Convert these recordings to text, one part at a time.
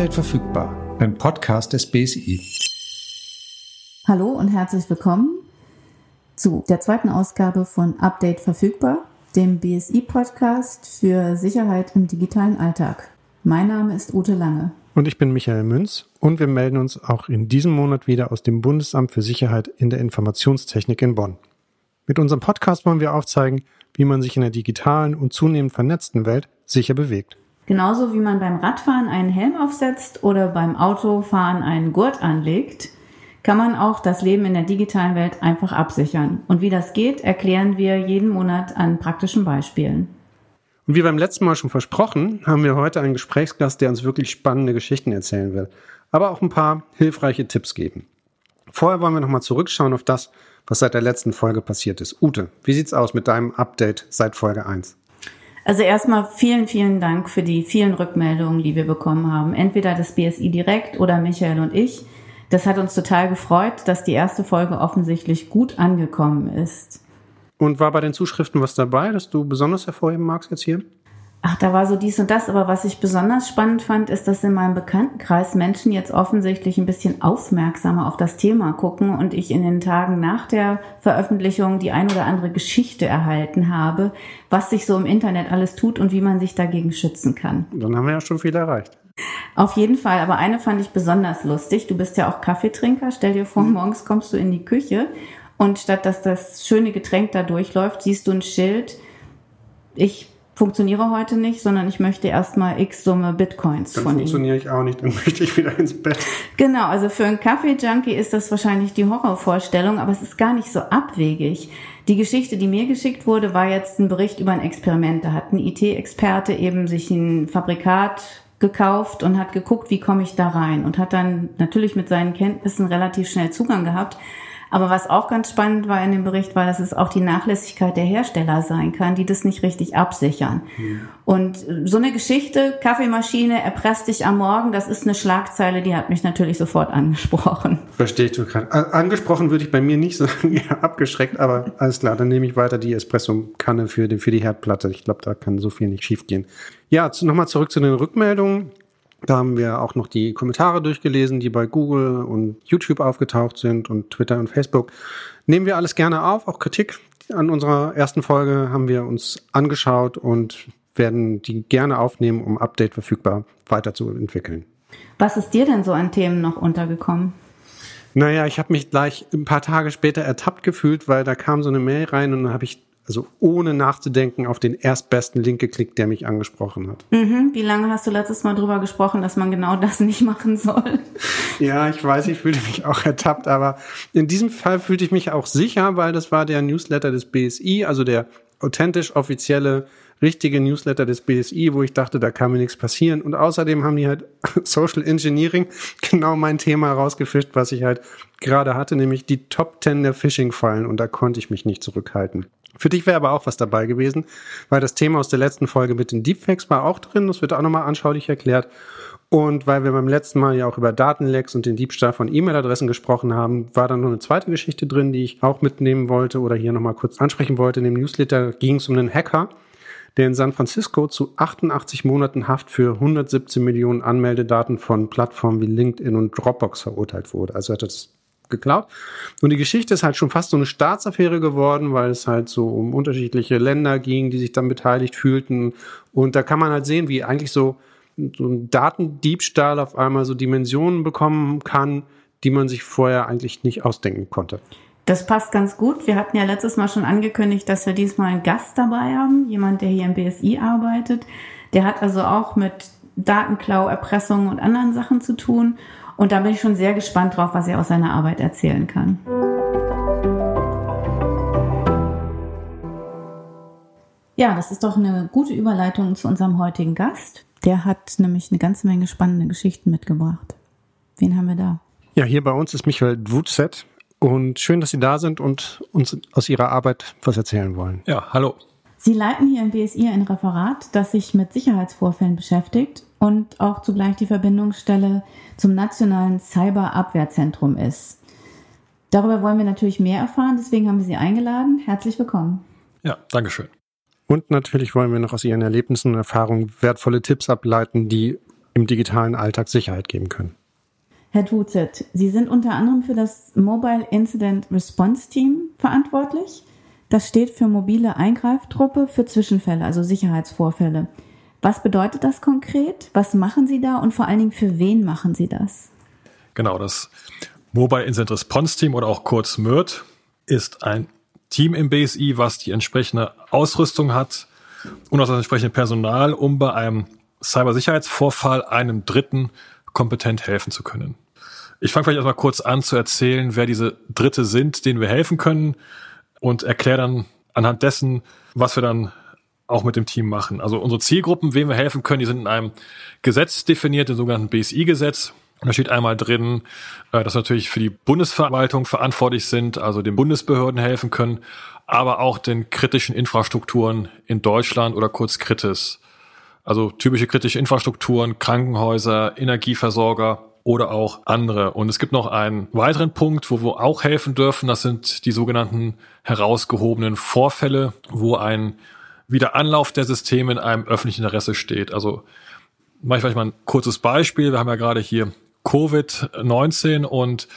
Update verfügbar, ein Podcast des BSI. Hallo und herzlich willkommen zu der zweiten Ausgabe von Update verfügbar, dem BSI-Podcast für Sicherheit im digitalen Alltag. Mein Name ist Ute Lange. Und ich bin Michael Münz und wir melden uns auch in diesem Monat wieder aus dem Bundesamt für Sicherheit in der Informationstechnik in Bonn. Mit unserem Podcast wollen wir aufzeigen, wie man sich in der digitalen und zunehmend vernetzten Welt sicher bewegt. Genauso wie man beim Radfahren einen Helm aufsetzt oder beim Autofahren einen Gurt anlegt, kann man auch das Leben in der digitalen Welt einfach absichern. Und wie das geht, erklären wir jeden Monat an praktischen Beispielen. Und wie beim letzten Mal schon versprochen, haben wir heute einen Gesprächsgast, der uns wirklich spannende Geschichten erzählen will, aber auch ein paar hilfreiche Tipps geben. Vorher wollen wir nochmal zurückschauen auf das, was seit der letzten Folge passiert ist. Ute, wie sieht's aus mit deinem Update seit Folge 1? Also erstmal vielen, vielen Dank für die vielen Rückmeldungen, die wir bekommen haben. Entweder das BSI direkt oder Michael und ich. Das hat uns total gefreut, dass die erste Folge offensichtlich gut angekommen ist. Und war bei den Zuschriften was dabei, das du besonders hervorheben magst jetzt hier? Ach, da war so dies und das. Aber was ich besonders spannend fand, ist, dass in meinem Bekanntenkreis Menschen jetzt offensichtlich ein bisschen aufmerksamer auf das Thema gucken und ich in den Tagen nach der Veröffentlichung die ein oder andere Geschichte erhalten habe, was sich so im Internet alles tut und wie man sich dagegen schützen kann. Dann haben wir ja schon viel erreicht. Auf jeden Fall, aber eine fand ich besonders lustig. Du bist ja auch Kaffeetrinker. Stell dir vor, mhm. morgens kommst du in die Küche und statt dass das schöne Getränk da durchläuft, siehst du ein Schild. Ich funktioniere heute nicht, sondern ich möchte erstmal x Summe Bitcoins dann von funktioniere ich auch nicht, dann möchte ich wieder ins Bett. Genau, also für einen Kaffee-Junkie ist das wahrscheinlich die Horrorvorstellung, aber es ist gar nicht so abwegig. Die Geschichte, die mir geschickt wurde, war jetzt ein Bericht über ein Experiment. Da hat ein IT-Experte eben sich ein Fabrikat gekauft und hat geguckt, wie komme ich da rein und hat dann natürlich mit seinen Kenntnissen relativ schnell Zugang gehabt aber was auch ganz spannend war in dem Bericht, war, dass es auch die Nachlässigkeit der Hersteller sein kann, die das nicht richtig absichern. Mhm. Und so eine Geschichte, Kaffeemaschine erpresst dich am Morgen, das ist eine Schlagzeile, die hat mich natürlich sofort angesprochen. Verstehe ich total. Angesprochen würde ich bei mir nicht sagen, ja, abgeschreckt, aber alles klar, dann nehme ich weiter die Espresso-Kanne für die, für die Herdplatte. Ich glaube, da kann so viel nicht schiefgehen. Ja, nochmal zurück zu den Rückmeldungen. Da haben wir auch noch die Kommentare durchgelesen, die bei Google und YouTube aufgetaucht sind und Twitter und Facebook. Nehmen wir alles gerne auf, auch Kritik an unserer ersten Folge haben wir uns angeschaut und werden die gerne aufnehmen, um Update verfügbar weiterzuentwickeln. Was ist dir denn so an Themen noch untergekommen? Naja, ich habe mich gleich ein paar Tage später ertappt gefühlt, weil da kam so eine Mail rein und dann habe ich also ohne nachzudenken auf den erstbesten Link geklickt, der mich angesprochen hat. Mhm. Wie lange hast du letztes Mal drüber gesprochen, dass man genau das nicht machen soll? Ja, ich weiß, ich fühlte mich auch ertappt, aber in diesem Fall fühlte ich mich auch sicher, weil das war der Newsletter des BSI, also der authentisch offizielle richtige Newsletter des BSI, wo ich dachte, da kann mir nichts passieren. Und außerdem haben die halt Social Engineering genau mein Thema rausgefischt, was ich halt gerade hatte, nämlich die Top 10 der Phishing-Fallen. Und da konnte ich mich nicht zurückhalten. Für dich wäre aber auch was dabei gewesen, weil das Thema aus der letzten Folge mit den Deepfakes war auch drin. Das wird auch nochmal anschaulich erklärt. Und weil wir beim letzten Mal ja auch über Datenlecks und den Diebstahl von E-Mail-Adressen gesprochen haben, war dann noch eine zweite Geschichte drin, die ich auch mitnehmen wollte oder hier nochmal kurz ansprechen wollte. In dem Newsletter ging es um einen Hacker, der in San Francisco zu 88 Monaten Haft für 117 Millionen Anmeldedaten von Plattformen wie LinkedIn und Dropbox verurteilt wurde. Also hat das geklaut. Und die Geschichte ist halt schon fast so eine Staatsaffäre geworden, weil es halt so um unterschiedliche Länder ging, die sich dann beteiligt fühlten. Und da kann man halt sehen, wie eigentlich so, so ein Datendiebstahl auf einmal so Dimensionen bekommen kann, die man sich vorher eigentlich nicht ausdenken konnte. Das passt ganz gut. Wir hatten ja letztes Mal schon angekündigt, dass wir diesmal einen Gast dabei haben, jemand, der hier im BSI arbeitet. Der hat also auch mit Datenklau, Erpressung und anderen Sachen zu tun. Und da bin ich schon sehr gespannt drauf, was er aus seiner Arbeit erzählen kann. Ja, das ist doch eine gute Überleitung zu unserem heutigen Gast. Der hat nämlich eine ganze Menge spannende Geschichten mitgebracht. Wen haben wir da? Ja, hier bei uns ist Michael Dwutset. Und schön, dass Sie da sind und uns aus Ihrer Arbeit was erzählen wollen. Ja, hallo. Sie leiten hier im BSI ein Referat, das sich mit Sicherheitsvorfällen beschäftigt und auch zugleich die Verbindungsstelle zum nationalen Cyberabwehrzentrum ist. Darüber wollen wir natürlich mehr erfahren, deswegen haben wir Sie eingeladen. Herzlich willkommen. Ja, Dankeschön. Und natürlich wollen wir noch aus Ihren Erlebnissen und Erfahrungen wertvolle Tipps ableiten, die im digitalen Alltag Sicherheit geben können. Herr Tutzet, Sie sind unter anderem für das Mobile Incident Response Team verantwortlich. Das steht für mobile Eingreiftruppe für Zwischenfälle, also Sicherheitsvorfälle. Was bedeutet das konkret? Was machen Sie da und vor allen Dingen für wen machen Sie das? Genau, das Mobile Incident Response Team oder auch kurz MIRT ist ein Team im BSI, was die entsprechende Ausrüstung hat und auch das entsprechende Personal, um bei einem Cybersicherheitsvorfall einem Dritten kompetent helfen zu können. Ich fange vielleicht erstmal kurz an zu erzählen, wer diese Dritte sind, denen wir helfen können und erkläre dann anhand dessen, was wir dann auch mit dem Team machen. Also unsere Zielgruppen, wem wir helfen können, die sind in einem Gesetz definiert, dem sogenannten BSI-Gesetz. Da steht einmal drin, äh, dass wir natürlich für die Bundesverwaltung verantwortlich sind, also den Bundesbehörden helfen können, aber auch den kritischen Infrastrukturen in Deutschland oder kurz Kritis. Also typische kritische Infrastrukturen, Krankenhäuser, Energieversorger oder auch andere. Und es gibt noch einen weiteren Punkt, wo wir auch helfen dürfen. Das sind die sogenannten herausgehobenen Vorfälle, wo ein Wiederanlauf der Systeme in einem öffentlichen Interesse steht. Also mache ich mal ein kurzes Beispiel. Wir haben ja gerade hier Covid-19 und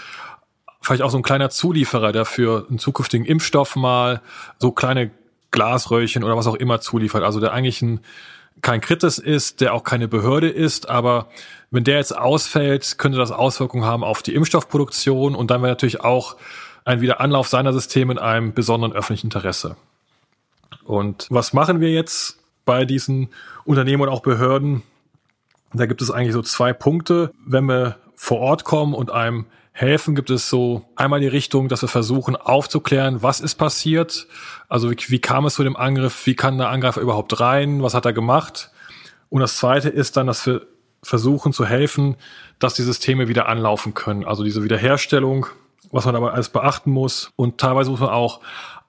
vielleicht auch so ein kleiner Zulieferer, der für einen zukünftigen Impfstoff mal so kleine Glasröhrchen oder was auch immer zuliefert. Also der eigentlich ein, kein Kritis ist, der auch keine Behörde ist, aber wenn der jetzt ausfällt, könnte das Auswirkungen haben auf die Impfstoffproduktion und dann wäre natürlich auch ein Wiederanlauf seiner Systeme in einem besonderen öffentlichen Interesse. Und was machen wir jetzt bei diesen Unternehmen und auch Behörden? Da gibt es eigentlich so zwei Punkte. Wenn wir vor Ort kommen und einem helfen, gibt es so einmal die Richtung, dass wir versuchen aufzuklären, was ist passiert. Also wie, wie kam es zu dem Angriff? Wie kann der Angreifer überhaupt rein? Was hat er gemacht? Und das zweite ist dann, dass wir versuchen zu helfen, dass die Systeme wieder anlaufen können. Also diese Wiederherstellung, was man dabei alles beachten muss. Und teilweise muss man auch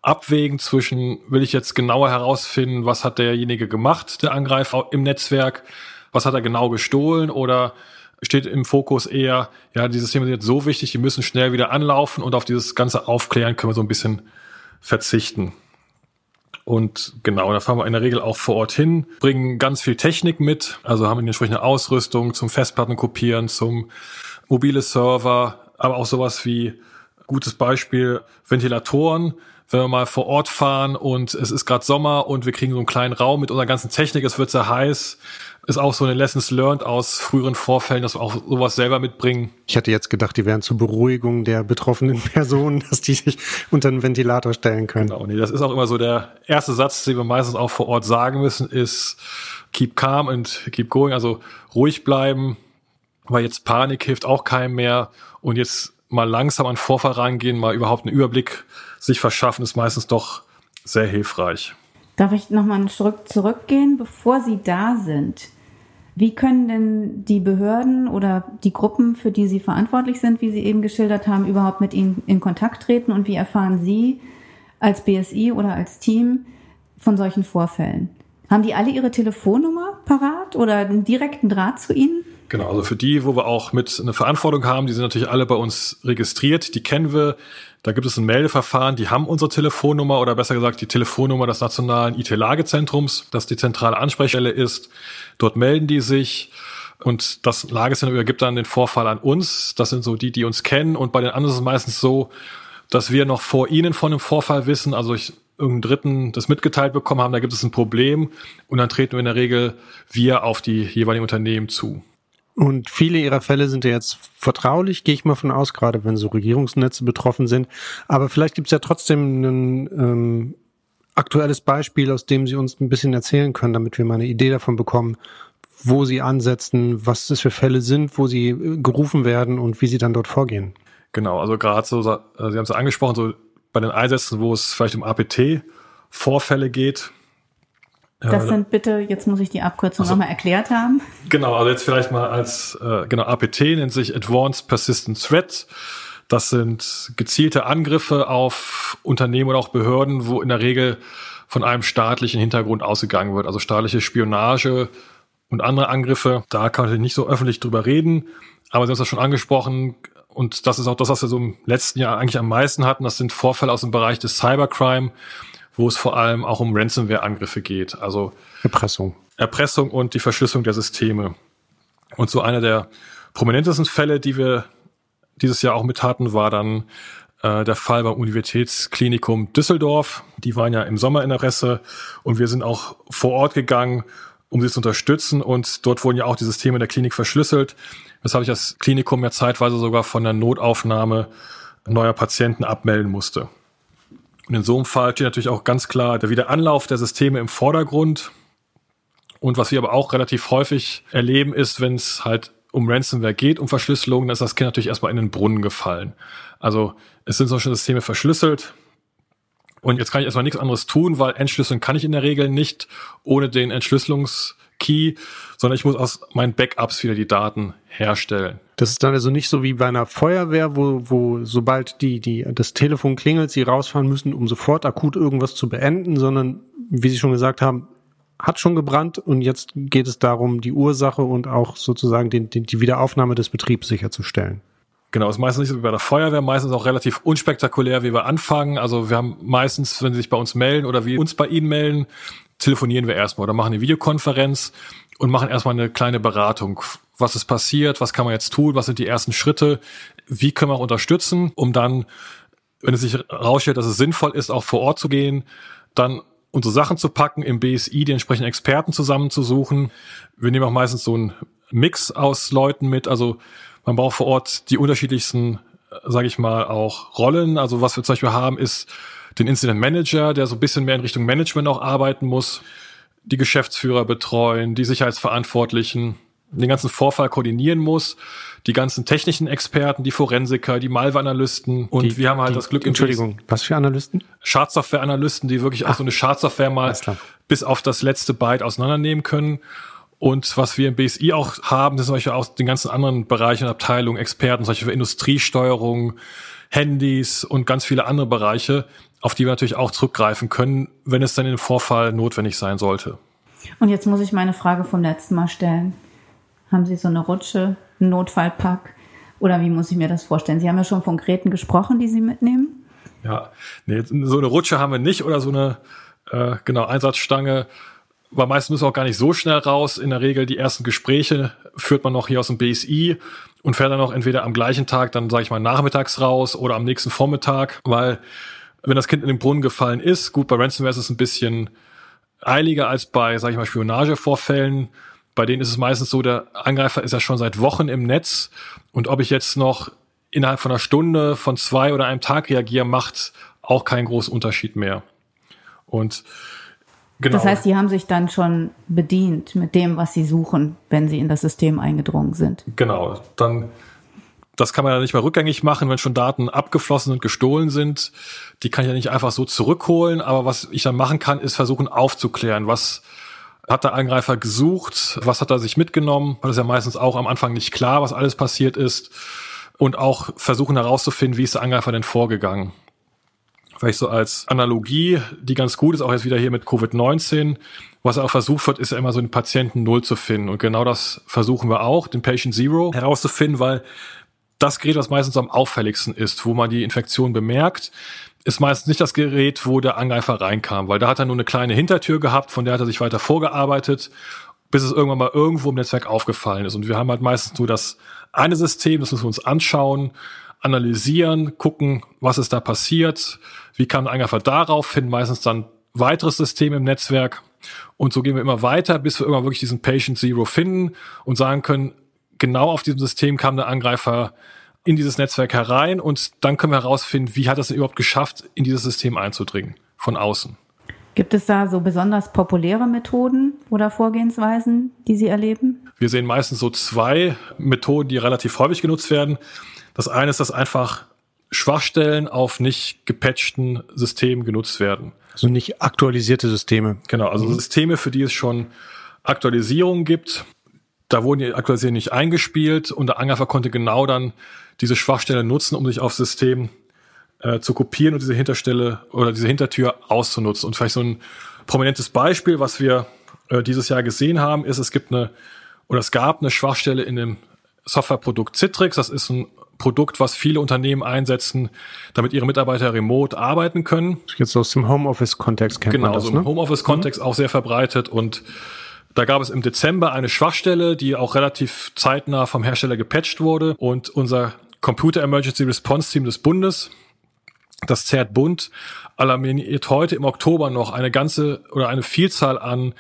abwägen zwischen, will ich jetzt genauer herausfinden, was hat derjenige gemacht, der Angreifer im Netzwerk, was hat er genau gestohlen oder steht im Fokus eher, ja, die Systeme sind jetzt so wichtig, die müssen schnell wieder anlaufen und auf dieses ganze Aufklären können wir so ein bisschen verzichten. Und genau, da fahren wir in der Regel auch vor Ort hin, bringen ganz viel Technik mit, also haben die entsprechende Ausrüstung zum Festplatten kopieren, zum mobile Server, aber auch sowas wie gutes Beispiel Ventilatoren wenn wir mal vor Ort fahren und es ist gerade Sommer und wir kriegen so einen kleinen Raum mit unserer ganzen Technik, es wird sehr heiß, ist auch so eine Lessons learned aus früheren Vorfällen, dass wir auch sowas selber mitbringen. Ich hatte jetzt gedacht, die wären zur Beruhigung der betroffenen Personen, dass die sich unter einen Ventilator stellen können. Genau, nee, das ist auch immer so der erste Satz, den wir meistens auch vor Ort sagen müssen, ist keep calm and keep going, also ruhig bleiben, weil jetzt Panik hilft auch keinem mehr und jetzt mal langsam an Vorfall rangehen, mal überhaupt einen Überblick sich verschaffen, ist meistens doch sehr hilfreich. Darf ich nochmal einen Schritt zurückgehen, bevor Sie da sind? Wie können denn die Behörden oder die Gruppen, für die Sie verantwortlich sind, wie Sie eben geschildert haben, überhaupt mit Ihnen in Kontakt treten und wie erfahren Sie als BSI oder als Team von solchen Vorfällen? Haben die alle ihre Telefonnummer parat oder einen direkten Draht zu Ihnen? Genau, also für die, wo wir auch mit eine Verantwortung haben, die sind natürlich alle bei uns registriert, die kennen wir. Da gibt es ein Meldeverfahren, die haben unsere Telefonnummer oder besser gesagt die Telefonnummer des Nationalen IT-Lagezentrums, das die zentrale Ansprechstelle ist. Dort melden die sich und das Lagezentrum übergibt dann den Vorfall an uns. Das sind so die, die uns kennen und bei den anderen ist es meistens so, dass wir noch vor ihnen von dem Vorfall wissen. Also ich irgendeinen Dritten das mitgeteilt bekommen haben, da gibt es ein Problem und dann treten wir in der Regel wir auf die jeweiligen Unternehmen zu. Und viele ihrer Fälle sind ja jetzt vertraulich, gehe ich mal von aus, gerade wenn so Regierungsnetze betroffen sind. Aber vielleicht gibt es ja trotzdem ein ähm, aktuelles Beispiel, aus dem Sie uns ein bisschen erzählen können, damit wir mal eine Idee davon bekommen, wo Sie ansetzen, was das für Fälle sind, wo Sie äh, gerufen werden und wie Sie dann dort vorgehen. Genau, also gerade so, äh, Sie haben es angesprochen, so bei den Einsätzen, wo es vielleicht um APT-Vorfälle geht, das sind bitte, jetzt muss ich die Abkürzung also, nochmal erklärt haben. Genau, also jetzt vielleicht mal als, äh, genau, APT nennt sich Advanced Persistent Threat. Das sind gezielte Angriffe auf Unternehmen oder auch Behörden, wo in der Regel von einem staatlichen Hintergrund ausgegangen wird. Also staatliche Spionage und andere Angriffe. Da kann ich nicht so öffentlich drüber reden. Aber Sie haben es ja schon angesprochen. Und das ist auch das, was wir so im letzten Jahr eigentlich am meisten hatten. Das sind Vorfälle aus dem Bereich des Cybercrime wo es vor allem auch um Ransomware-Angriffe geht. Also Erpressung. Erpressung und die Verschlüsselung der Systeme. Und so einer der prominentesten Fälle, die wir dieses Jahr auch mit hatten, war dann äh, der Fall beim Universitätsklinikum Düsseldorf. Die waren ja im Sommer in der Resse und wir sind auch vor Ort gegangen, um sie zu unterstützen. Und dort wurden ja auch die Systeme der Klinik verschlüsselt, weshalb ich das Klinikum ja zeitweise sogar von der Notaufnahme neuer Patienten abmelden musste. Und in so einem Fall steht natürlich auch ganz klar der Wiederanlauf der Systeme im Vordergrund. Und was wir aber auch relativ häufig erleben, ist, wenn es halt um Ransomware geht, um Verschlüsselung, dann ist das Kind natürlich erstmal in den Brunnen gefallen. Also es sind solche Systeme verschlüsselt. Und jetzt kann ich erstmal nichts anderes tun, weil entschlüsseln kann ich in der Regel nicht ohne den Entschlüsselungskey, sondern ich muss aus meinen Backups wieder die Daten herstellen. Das ist dann also nicht so wie bei einer Feuerwehr, wo, wo sobald die, die, das Telefon klingelt, sie rausfahren müssen, um sofort akut irgendwas zu beenden, sondern wie Sie schon gesagt haben, hat schon gebrannt und jetzt geht es darum, die Ursache und auch sozusagen den, den, die Wiederaufnahme des Betriebs sicherzustellen. Genau, ist meistens nicht so wie bei der Feuerwehr, meistens auch relativ unspektakulär, wie wir anfangen. Also wir haben meistens, wenn sie sich bei uns melden oder wir uns bei ihnen melden, telefonieren wir erstmal oder machen eine Videokonferenz und machen erstmal eine kleine Beratung. Was ist passiert? Was kann man jetzt tun? Was sind die ersten Schritte? Wie können wir auch unterstützen, um dann, wenn es sich herausstellt, dass es sinnvoll ist, auch vor Ort zu gehen, dann unsere Sachen zu packen, im BSI die entsprechenden Experten zusammenzusuchen. Wir nehmen auch meistens so einen Mix aus Leuten mit. Also man braucht vor Ort die unterschiedlichsten, sage ich mal, auch Rollen. Also was wir zum Beispiel haben, ist den Incident Manager, der so ein bisschen mehr in Richtung Management auch arbeiten muss, die Geschäftsführer betreuen, die Sicherheitsverantwortlichen, den ganzen Vorfall koordinieren muss, die ganzen technischen Experten, die Forensiker, die Malware-Analysten und die, wir haben halt die, das Glück. Entschuldigung, was für Analysten? Schadsoftware-Analysten, die wirklich Ach, auch so eine Schadsoftware mal bis auf das letzte Byte auseinandernehmen können. Und was wir im BSI auch haben, das sind solche aus den ganzen anderen Bereichen und Abteilungen, Experten, solche für Industriesteuerung, Handys und ganz viele andere Bereiche, auf die wir natürlich auch zurückgreifen können, wenn es dann im Vorfall notwendig sein sollte. Und jetzt muss ich meine Frage vom letzten Mal stellen. Haben Sie so eine Rutsche, einen Notfallpack? Oder wie muss ich mir das vorstellen? Sie haben ja schon von Geräten gesprochen, die Sie mitnehmen. Ja, nee, so eine Rutsche haben wir nicht oder so eine äh, genau Einsatzstange. Weil meistens müssen wir auch gar nicht so schnell raus. In der Regel die ersten Gespräche führt man noch hier aus dem BSI und fährt dann noch entweder am gleichen Tag, dann sage ich mal nachmittags raus oder am nächsten Vormittag, weil wenn das Kind in den Brunnen gefallen ist, gut, bei Ransomware ist es ein bisschen eiliger als bei, sage ich mal, Spionagevorfällen. Bei denen ist es meistens so, der Angreifer ist ja schon seit Wochen im Netz und ob ich jetzt noch innerhalb von einer Stunde, von zwei oder einem Tag reagiere, macht auch keinen großen Unterschied mehr. Und genau. Das heißt, die haben sich dann schon bedient mit dem, was sie suchen, wenn sie in das System eingedrungen sind. Genau, dann das kann man ja nicht mehr rückgängig machen, wenn schon Daten abgeflossen und gestohlen sind. Die kann ich ja nicht einfach so zurückholen. Aber was ich dann machen kann, ist versuchen aufzuklären, was hat der Angreifer gesucht? Was hat er sich mitgenommen? Das ist ja meistens auch am Anfang nicht klar, was alles passiert ist. Und auch versuchen herauszufinden, wie ist der Angreifer denn vorgegangen? Vielleicht so als Analogie, die ganz gut ist, auch jetzt wieder hier mit Covid-19. Was auch versucht wird, ist ja immer so den Patienten Null zu finden. Und genau das versuchen wir auch, den Patient Zero herauszufinden, weil das Gerät, was meistens am auffälligsten ist, wo man die Infektion bemerkt, ist meistens nicht das Gerät, wo der Angreifer reinkam, weil da hat er nur eine kleine Hintertür gehabt, von der hat er sich weiter vorgearbeitet, bis es irgendwann mal irgendwo im Netzwerk aufgefallen ist. Und wir haben halt meistens nur das eine System, das müssen wir uns anschauen, analysieren, gucken, was ist da passiert, wie kam der Angreifer darauf hin, meistens dann weiteres System im Netzwerk. Und so gehen wir immer weiter, bis wir irgendwann wirklich diesen Patient Zero finden und sagen können, genau auf diesem System kam der Angreifer in dieses Netzwerk herein und dann können wir herausfinden, wie hat es überhaupt geschafft, in dieses System einzudringen von außen. Gibt es da so besonders populäre Methoden oder Vorgehensweisen, die Sie erleben? Wir sehen meistens so zwei Methoden, die relativ häufig genutzt werden. Das eine ist, dass einfach Schwachstellen auf nicht gepatchten Systemen genutzt werden. Also nicht aktualisierte Systeme. Genau, also mhm. Systeme, für die es schon Aktualisierungen gibt. Da wurden die Aktualisierungen nicht eingespielt und der Angreifer konnte genau dann diese Schwachstelle nutzen, um sich aufs System äh, zu kopieren und diese Hinterstelle oder diese Hintertür auszunutzen. Und vielleicht so ein prominentes Beispiel, was wir äh, dieses Jahr gesehen haben, ist, es gibt eine oder es gab eine Schwachstelle in dem Softwareprodukt Citrix. Das ist ein Produkt, was viele Unternehmen einsetzen, damit ihre Mitarbeiter remote arbeiten können. Jetzt aus dem Homeoffice-Kontext kennt genau, man das, also im ne? Homeoffice-Kontext mhm. auch sehr verbreitet und Da gab es im Dezember eine Schwachstelle, die auch relativ zeitnah vom Hersteller gepatcht wurde und unser Computer Emergency Response Team des Bundes, das ZERT Bund, alarmiert heute im Oktober noch eine ganze oder eine Vielzahl an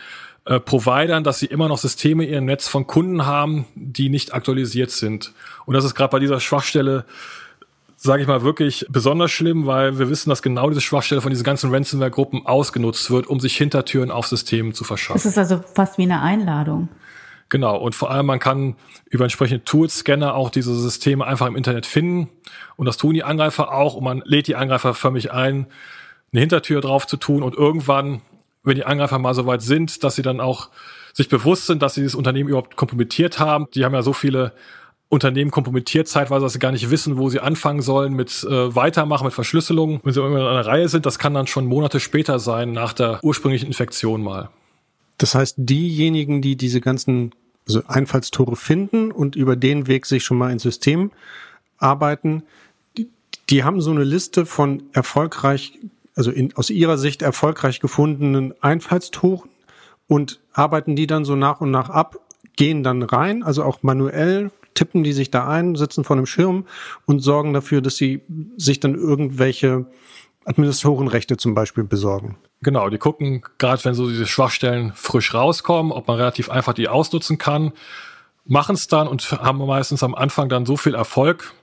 äh, Providern, dass sie immer noch Systeme in ihrem Netz von Kunden haben, die nicht aktualisiert sind. Und das ist gerade bei dieser Schwachstelle sage ich mal, wirklich besonders schlimm, weil wir wissen, dass genau diese Schwachstelle von diesen ganzen Ransomware-Gruppen ausgenutzt wird, um sich Hintertüren auf Systemen zu verschaffen. Das ist also fast wie eine Einladung. Genau, und vor allem man kann über entsprechende Tools, Scanner auch diese Systeme einfach im Internet finden. Und das tun die Angreifer auch. Und man lädt die Angreifer förmlich ein, eine Hintertür drauf zu tun. Und irgendwann, wenn die Angreifer mal so weit sind, dass sie dann auch sich bewusst sind, dass sie dieses Unternehmen überhaupt kompromittiert haben. Die haben ja so viele Unternehmen kompromittiert zeitweise, dass sie gar nicht wissen, wo sie anfangen sollen mit äh, Weitermachen, mit Verschlüsselung. Wenn sie irgendwann an einer Reihe sind, das kann dann schon Monate später sein, nach der ursprünglichen Infektion mal. Das heißt, diejenigen, die diese ganzen also Einfallstore finden und über den Weg sich schon mal ins System arbeiten, die, die haben so eine Liste von erfolgreich, also in, aus ihrer Sicht erfolgreich gefundenen Einfallstoren und arbeiten die dann so nach und nach ab, gehen dann rein, also auch manuell tippen die sich da ein, sitzen vor einem Schirm und sorgen dafür, dass sie sich dann irgendwelche Administratorenrechte zum Beispiel besorgen. Genau, die gucken, gerade wenn so diese Schwachstellen frisch rauskommen, ob man relativ einfach die ausnutzen kann, machen es dann und haben meistens am Anfang dann so viel Erfolg,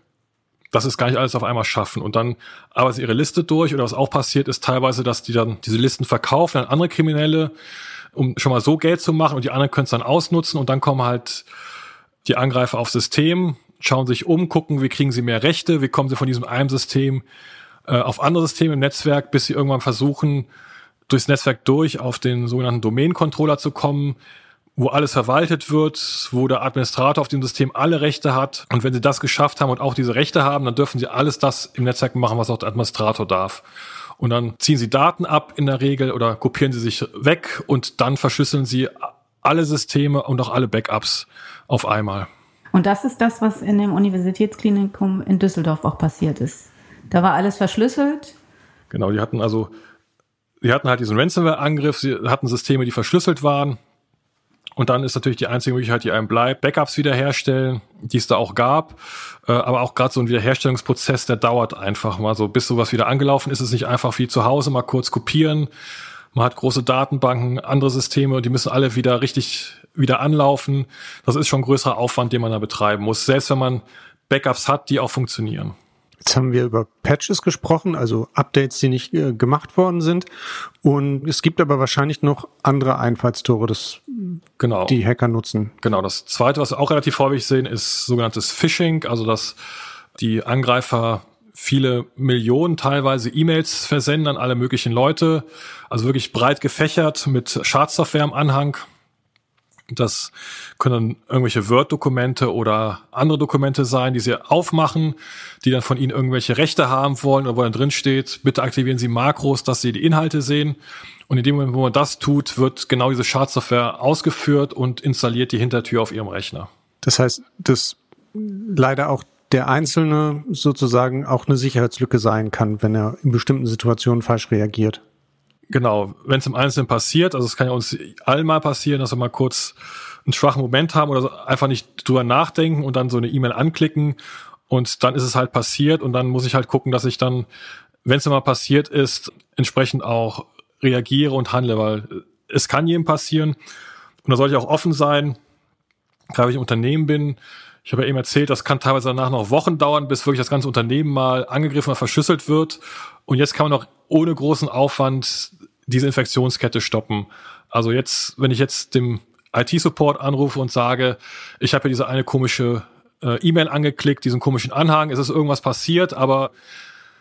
dass es gar nicht alles auf einmal schaffen. Und dann arbeiten sie ihre Liste durch oder was auch passiert ist teilweise, dass die dann diese Listen verkaufen an andere Kriminelle, um schon mal so Geld zu machen und die anderen können es dann ausnutzen und dann kommen halt die Angreifer auf System, schauen sich um, gucken, wie kriegen sie mehr Rechte, wie kommen sie von diesem einen System äh, auf andere Systeme im Netzwerk, bis sie irgendwann versuchen, durchs Netzwerk durch auf den sogenannten Domain-Controller zu kommen, wo alles verwaltet wird, wo der Administrator auf dem System alle Rechte hat. Und wenn sie das geschafft haben und auch diese Rechte haben, dann dürfen sie alles das im Netzwerk machen, was auch der Administrator darf. Und dann ziehen sie Daten ab in der Regel oder kopieren sie sich weg und dann verschlüsseln sie alle Systeme und auch alle Backups auf einmal. Und das ist das, was in dem Universitätsklinikum in Düsseldorf auch passiert ist. Da war alles verschlüsselt. Genau, die hatten also, die hatten halt diesen Ransomware-Angriff, sie hatten Systeme, die verschlüsselt waren. Und dann ist natürlich die einzige Möglichkeit, die einem bleibt, Backups wiederherstellen, die es da auch gab. Äh, aber auch gerade so ein Wiederherstellungsprozess, der dauert einfach mal so, bis sowas wieder angelaufen ist, ist es nicht einfach wie zu Hause mal kurz kopieren, man hat große Datenbanken, andere Systeme, die müssen alle wieder richtig wieder anlaufen. Das ist schon ein größerer Aufwand, den man da betreiben muss, selbst wenn man Backups hat, die auch funktionieren. Jetzt haben wir über Patches gesprochen, also Updates, die nicht äh, gemacht worden sind. Und es gibt aber wahrscheinlich noch andere Einfallstore, das genau. die Hacker nutzen. Genau. Das zweite, was wir auch relativ häufig sehen, ist sogenanntes Phishing, also dass die Angreifer viele Millionen teilweise E-Mails versenden an alle möglichen Leute. Also wirklich breit gefächert mit Schadsoftware am Anhang. Das können irgendwelche Word-Dokumente oder andere Dokumente sein, die sie aufmachen, die dann von ihnen irgendwelche Rechte haben wollen oder wo dann drin steht, bitte aktivieren Sie Makros, dass Sie die Inhalte sehen. Und in dem Moment, wo man das tut, wird genau diese Schadsoftware ausgeführt und installiert die Hintertür auf Ihrem Rechner. Das heißt, dass leider auch der Einzelne sozusagen auch eine Sicherheitslücke sein kann, wenn er in bestimmten Situationen falsch reagiert. Genau, wenn es im Einzelnen passiert, also es kann ja uns allen mal passieren, dass wir mal kurz einen schwachen Moment haben oder so, einfach nicht drüber nachdenken und dann so eine E-Mail anklicken und dann ist es halt passiert und dann muss ich halt gucken, dass ich dann, wenn es mal passiert ist, entsprechend auch reagiere und handle, weil es kann jedem passieren und da sollte ich auch offen sein, gerade wenn ich im Unternehmen bin, ich habe ja eben erzählt, das kann teilweise danach noch Wochen dauern, bis wirklich das ganze Unternehmen mal angegriffen oder verschlüsselt wird. Und jetzt kann man noch ohne großen Aufwand diese Infektionskette stoppen. Also jetzt, wenn ich jetzt dem IT-Support anrufe und sage, ich habe ja diese eine komische äh, E-Mail angeklickt, diesen komischen Anhang, es ist irgendwas passiert, aber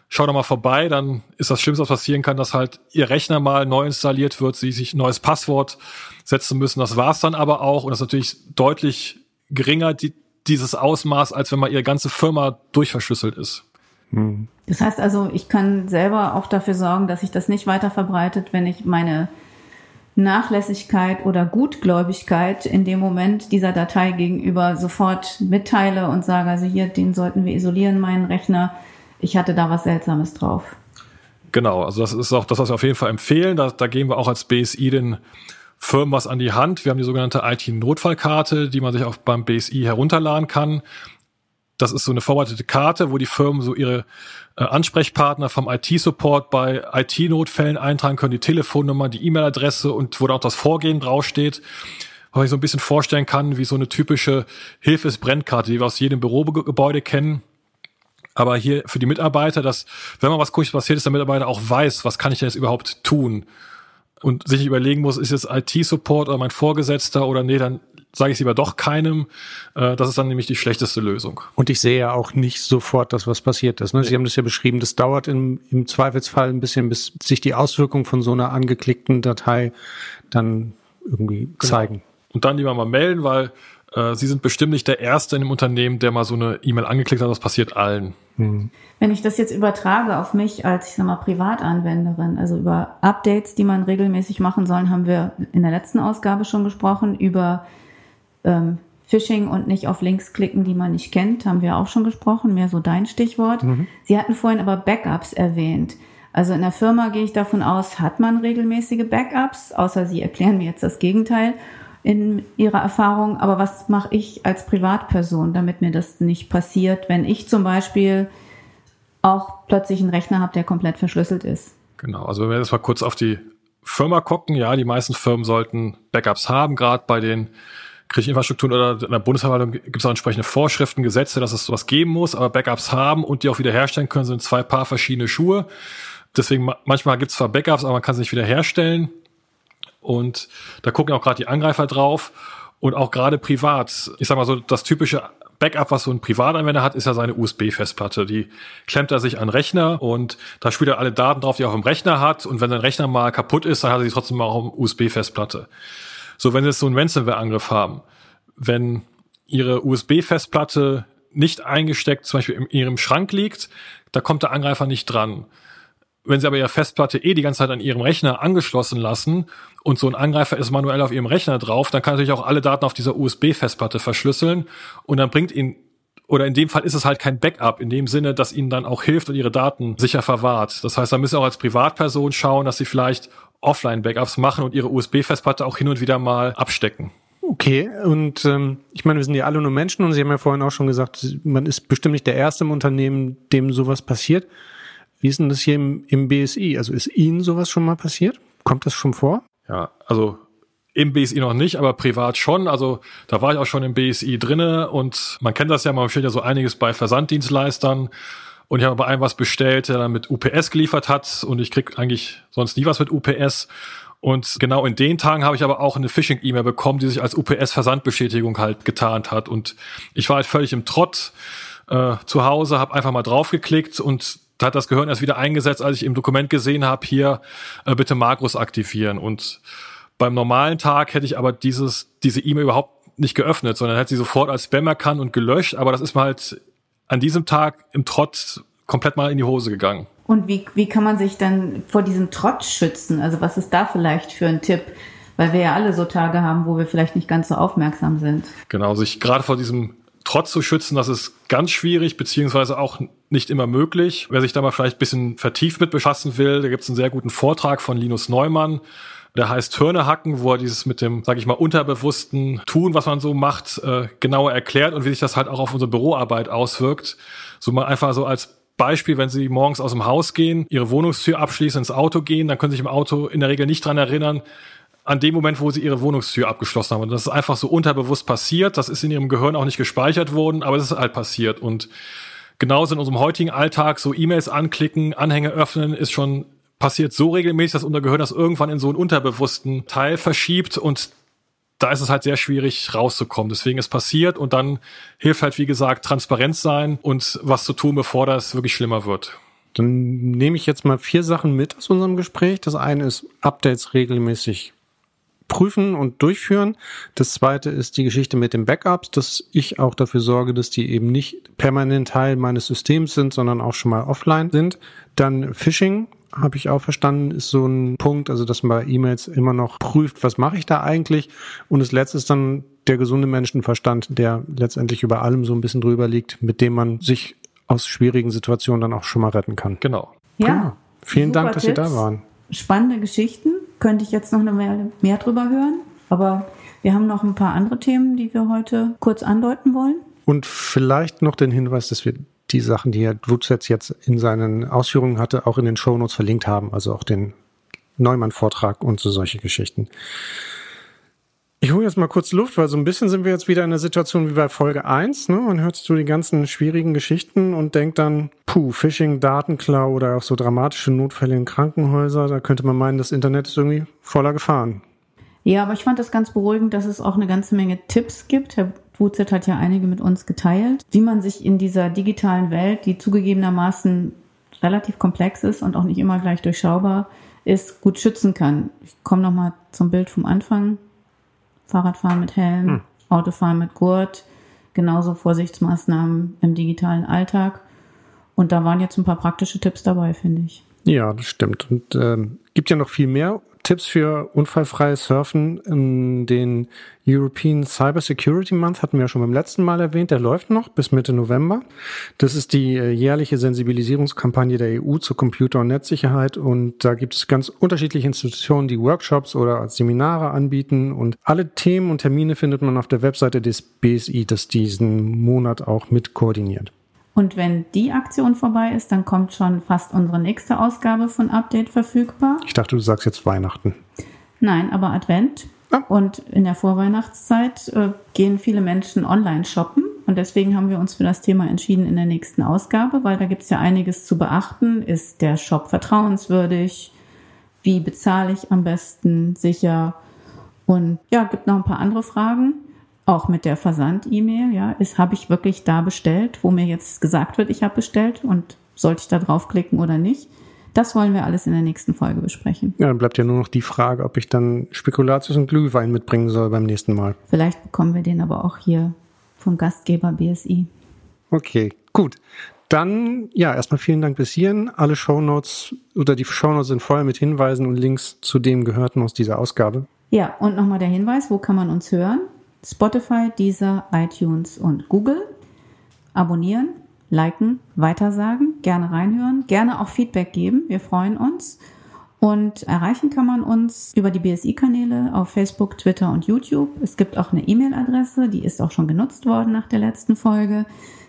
schau doch mal vorbei, dann ist das Schlimmste, was passieren kann, dass halt ihr Rechner mal neu installiert wird, sie sich neues Passwort setzen müssen. Das war's dann aber auch und das ist natürlich deutlich geringer die, dieses Ausmaß, als wenn mal ihre ganze Firma durchverschlüsselt ist. Hm. Das heißt also, ich kann selber auch dafür sorgen, dass sich das nicht weiter verbreitet, wenn ich meine Nachlässigkeit oder Gutgläubigkeit in dem Moment dieser Datei gegenüber sofort mitteile und sage, also hier, den sollten wir isolieren, meinen Rechner. Ich hatte da was Seltsames drauf. Genau, also das ist auch das, was wir auf jeden Fall empfehlen. Da, da gehen wir auch als BSI den Firmen was an die Hand. Wir haben die sogenannte IT-Notfallkarte, die man sich auch beim BSI herunterladen kann. Das ist so eine vorbereitete Karte, wo die Firmen so ihre äh, Ansprechpartner vom IT-Support bei IT-Notfällen eintragen können, die Telefonnummer, die E-Mail-Adresse und wo da auch das Vorgehen draufsteht. Was ich so ein bisschen vorstellen kann, wie so eine typische Hilfes-Brennkarte, die wir aus jedem Bürogebäude kennen. Aber hier für die Mitarbeiter, dass, wenn mal was komisches passiert ist, der Mitarbeiter auch weiß, was kann ich denn jetzt überhaupt tun? Und sich überlegen muss, ist jetzt IT-Support oder mein Vorgesetzter oder nee, dann sage ich lieber doch keinem. Äh, das ist dann nämlich die schlechteste Lösung. Und ich sehe ja auch nicht sofort, dass was passiert ist. Ne? Sie haben das ja beschrieben, das dauert im, im Zweifelsfall ein bisschen, bis sich die Auswirkungen von so einer angeklickten Datei dann irgendwie genau. zeigen. Und dann lieber mal melden, weil äh, Sie sind bestimmt nicht der Erste in dem Unternehmen, der mal so eine E-Mail angeklickt hat. Das passiert allen. Hm. Wenn ich das jetzt übertrage auf mich als, ich sag mal, Privatanwenderin, also über Updates, die man regelmäßig machen soll, haben wir in der letzten Ausgabe schon gesprochen. Über ähm, Phishing und nicht auf Links klicken, die man nicht kennt, haben wir auch schon gesprochen, mehr so dein Stichwort. Mhm. Sie hatten vorhin aber Backups erwähnt. Also in der Firma gehe ich davon aus, hat man regelmäßige Backups, außer Sie erklären mir jetzt das Gegenteil in Ihrer Erfahrung. Aber was mache ich als Privatperson, damit mir das nicht passiert, wenn ich zum Beispiel auch plötzlich einen Rechner habe, der komplett verschlüsselt ist? Genau, also wenn wir jetzt mal kurz auf die Firma gucken, ja, die meisten Firmen sollten Backups haben, gerade bei den Krieginfrastrukturen oder in der Bundesverwaltung gibt es auch entsprechende Vorschriften, Gesetze, dass es sowas geben muss, aber Backups haben und die auch wiederherstellen können, sind zwei Paar verschiedene Schuhe. Deswegen manchmal gibt es zwar Backups, aber man kann sie nicht wiederherstellen. Und da gucken auch gerade die Angreifer drauf und auch gerade privat. Ich sag mal so, das typische Backup, was so ein Privatanwender hat, ist ja seine USB-Festplatte. Die klemmt er sich an Rechner und da spielt er alle Daten drauf, die er auf dem Rechner hat. Und wenn sein Rechner mal kaputt ist, dann hat er sie trotzdem mal auf dem USB-Festplatte. So, wenn Sie jetzt so einen Ransomware-Angriff haben, wenn Ihre USB-Festplatte nicht eingesteckt, zum Beispiel in Ihrem Schrank liegt, da kommt der Angreifer nicht dran. Wenn Sie aber Ihre Festplatte eh die ganze Zeit an Ihrem Rechner angeschlossen lassen und so ein Angreifer ist manuell auf Ihrem Rechner drauf, dann kann natürlich auch alle Daten auf dieser USB-Festplatte verschlüsseln und dann bringt Ihnen oder in dem Fall ist es halt kein Backup in dem Sinne, dass ihnen dann auch hilft und ihre Daten sicher verwahrt. Das heißt, da müssen sie auch als Privatperson schauen, dass sie vielleicht Offline-Backups machen und ihre USB-Festplatte auch hin und wieder mal abstecken. Okay, und ähm, ich meine, wir sind ja alle nur Menschen und Sie haben ja vorhin auch schon gesagt, man ist bestimmt nicht der Erste im Unternehmen, dem sowas passiert. Wie ist denn das hier im, im BSI? Also ist Ihnen sowas schon mal passiert? Kommt das schon vor? Ja, also im BSI noch nicht, aber privat schon. Also da war ich auch schon im BSI drinne und man kennt das ja, man stellt ja so einiges bei Versanddienstleistern und ich habe bei einem was bestellt, der dann mit UPS geliefert hat und ich krieg eigentlich sonst nie was mit UPS. Und genau in den Tagen habe ich aber auch eine Phishing-E-Mail bekommen, die sich als UPS-Versandbestätigung halt getarnt hat. Und ich war halt völlig im Trott äh, zu Hause, habe einfach mal draufgeklickt und da hat das Gehirn erst wieder eingesetzt, als ich im Dokument gesehen habe, hier äh, bitte Makros aktivieren. Und beim normalen Tag hätte ich aber dieses, diese E-Mail überhaupt nicht geöffnet, sondern hätte sie sofort als Spam erkannt und gelöscht. Aber das ist mir halt an diesem Tag im Trott komplett mal in die Hose gegangen. Und wie, wie kann man sich dann vor diesem Trotz schützen? Also was ist da vielleicht für ein Tipp? Weil wir ja alle so Tage haben, wo wir vielleicht nicht ganz so aufmerksam sind. Genau, sich gerade vor diesem Trotz zu schützen, das ist ganz schwierig, beziehungsweise auch nicht immer möglich. Wer sich da mal vielleicht ein bisschen vertieft mit befassen will, da gibt es einen sehr guten Vortrag von Linus Neumann. Der heißt Hörnehacken, wo er dieses mit dem, sage ich mal, unterbewussten Tun, was man so macht, äh, genauer erklärt und wie sich das halt auch auf unsere Büroarbeit auswirkt. So mal einfach so als Beispiel, wenn Sie morgens aus dem Haus gehen, Ihre Wohnungstür abschließen, ins Auto gehen, dann können Sie sich im Auto in der Regel nicht dran erinnern, an dem Moment, wo Sie Ihre Wohnungstür abgeschlossen haben. Und das ist einfach so unterbewusst passiert. Das ist in Ihrem Gehirn auch nicht gespeichert worden, aber es ist halt passiert. Und genauso in unserem heutigen Alltag, so E-Mails anklicken, Anhänge öffnen, ist schon passiert so regelmäßig, dass unser Gehirn das irgendwann in so einen unterbewussten Teil verschiebt und da ist es halt sehr schwierig rauszukommen. Deswegen ist passiert und dann hilft halt, wie gesagt, Transparenz sein und was zu tun, bevor das wirklich schlimmer wird. Dann nehme ich jetzt mal vier Sachen mit aus unserem Gespräch. Das eine ist Updates regelmäßig prüfen und durchführen. Das zweite ist die Geschichte mit den Backups, dass ich auch dafür sorge, dass die eben nicht permanent Teil meines Systems sind, sondern auch schon mal offline sind. Dann Phishing, habe ich auch verstanden, ist so ein Punkt, also dass man bei E-Mails immer noch prüft, was mache ich da eigentlich. Und das letzte ist dann der gesunde Menschenverstand, der letztendlich über allem so ein bisschen drüber liegt, mit dem man sich aus schwierigen Situationen dann auch schon mal retten kann. Genau. Ja. Vielen Dank, dass Tipps. Sie da waren. Spannende Geschichten. könnte ich jetzt noch eine Weile mehr drüber hören. Aber wir haben noch ein paar andere Themen, die wir heute kurz andeuten wollen. Und vielleicht noch den Hinweis, dass wir die Sachen, die Herr Wutzetz jetzt in seinen Ausführungen hatte, auch in den Shownotes verlinkt haben, also auch den Neumann-Vortrag und so solche Geschichten. Ich hole jetzt mal kurz Luft, weil so ein bisschen sind wir jetzt wieder in der Situation wie bei Folge 1. Ne? Man hört so die ganzen schwierigen Geschichten und denkt dann, puh, Phishing, Datenklau oder auch so dramatische Notfälle in Krankenhäuser, da könnte man meinen, das Internet ist irgendwie voller Gefahren. Ja, aber ich fand das ganz beruhigend, dass es auch eine ganze Menge Tipps gibt. Herr Wuzet hat ja einige mit uns geteilt, wie man sich in dieser digitalen Welt, die zugegebenermaßen relativ komplex ist und auch nicht immer gleich durchschaubar ist, gut schützen kann. Ich komme nochmal zum Bild vom Anfang. Fahrradfahren mit Helm, hm. Autofahren mit Gurt, genauso Vorsichtsmaßnahmen im digitalen Alltag. Und da waren jetzt ein paar praktische Tipps dabei, finde ich. Ja, das stimmt. Und ähm, gibt ja noch viel mehr Tipps für unfallfreies Surfen. In den European Cyber Security Month hatten wir ja schon beim letzten Mal erwähnt. Der läuft noch bis Mitte November. Das ist die äh, jährliche Sensibilisierungskampagne der EU zur Computer- und Netzsicherheit. Und da gibt es ganz unterschiedliche Institutionen, die Workshops oder Seminare anbieten. Und alle Themen und Termine findet man auf der Webseite des BSI, das diesen Monat auch mit koordiniert. Und wenn die Aktion vorbei ist, dann kommt schon fast unsere nächste Ausgabe von Update verfügbar. Ich dachte, du sagst jetzt Weihnachten. Nein, aber Advent. Ah. Und in der Vorweihnachtszeit äh, gehen viele Menschen online shoppen. Und deswegen haben wir uns für das Thema entschieden in der nächsten Ausgabe, weil da gibt es ja einiges zu beachten. Ist der Shop vertrauenswürdig? Wie bezahle ich am besten sicher? Und ja, gibt noch ein paar andere Fragen auch mit der Versand-E-Mail, ja, ist, habe ich wirklich da bestellt, wo mir jetzt gesagt wird, ich habe bestellt und sollte ich da draufklicken oder nicht? Das wollen wir alles in der nächsten Folge besprechen. Ja, dann bleibt ja nur noch die Frage, ob ich dann Spekulatius und Glühwein mitbringen soll beim nächsten Mal. Vielleicht bekommen wir den aber auch hier vom Gastgeber BSI. Okay, gut. Dann, ja, erstmal vielen Dank bis hierhin. Alle Shownotes oder die Shownotes sind voll mit Hinweisen und Links zu dem Gehörten aus dieser Ausgabe. Ja, und nochmal der Hinweis, wo kann man uns hören? Spotify, Deezer, iTunes und Google. Abonnieren, liken, weitersagen, gerne reinhören, gerne auch Feedback geben. Wir freuen uns. Und erreichen kann man uns über die BSI-Kanäle auf Facebook, Twitter und YouTube. Es gibt auch eine E-Mail-Adresse, die ist auch schon genutzt worden nach der letzten Folge.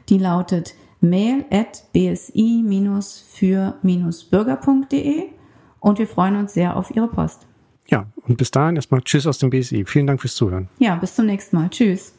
Die lautet mail at bsi-für-bürger.de und wir freuen uns sehr auf Ihre Post. Ja, und bis dahin erstmal Tschüss aus dem BSI. Vielen Dank fürs Zuhören. Ja, bis zum nächsten Mal. Tschüss.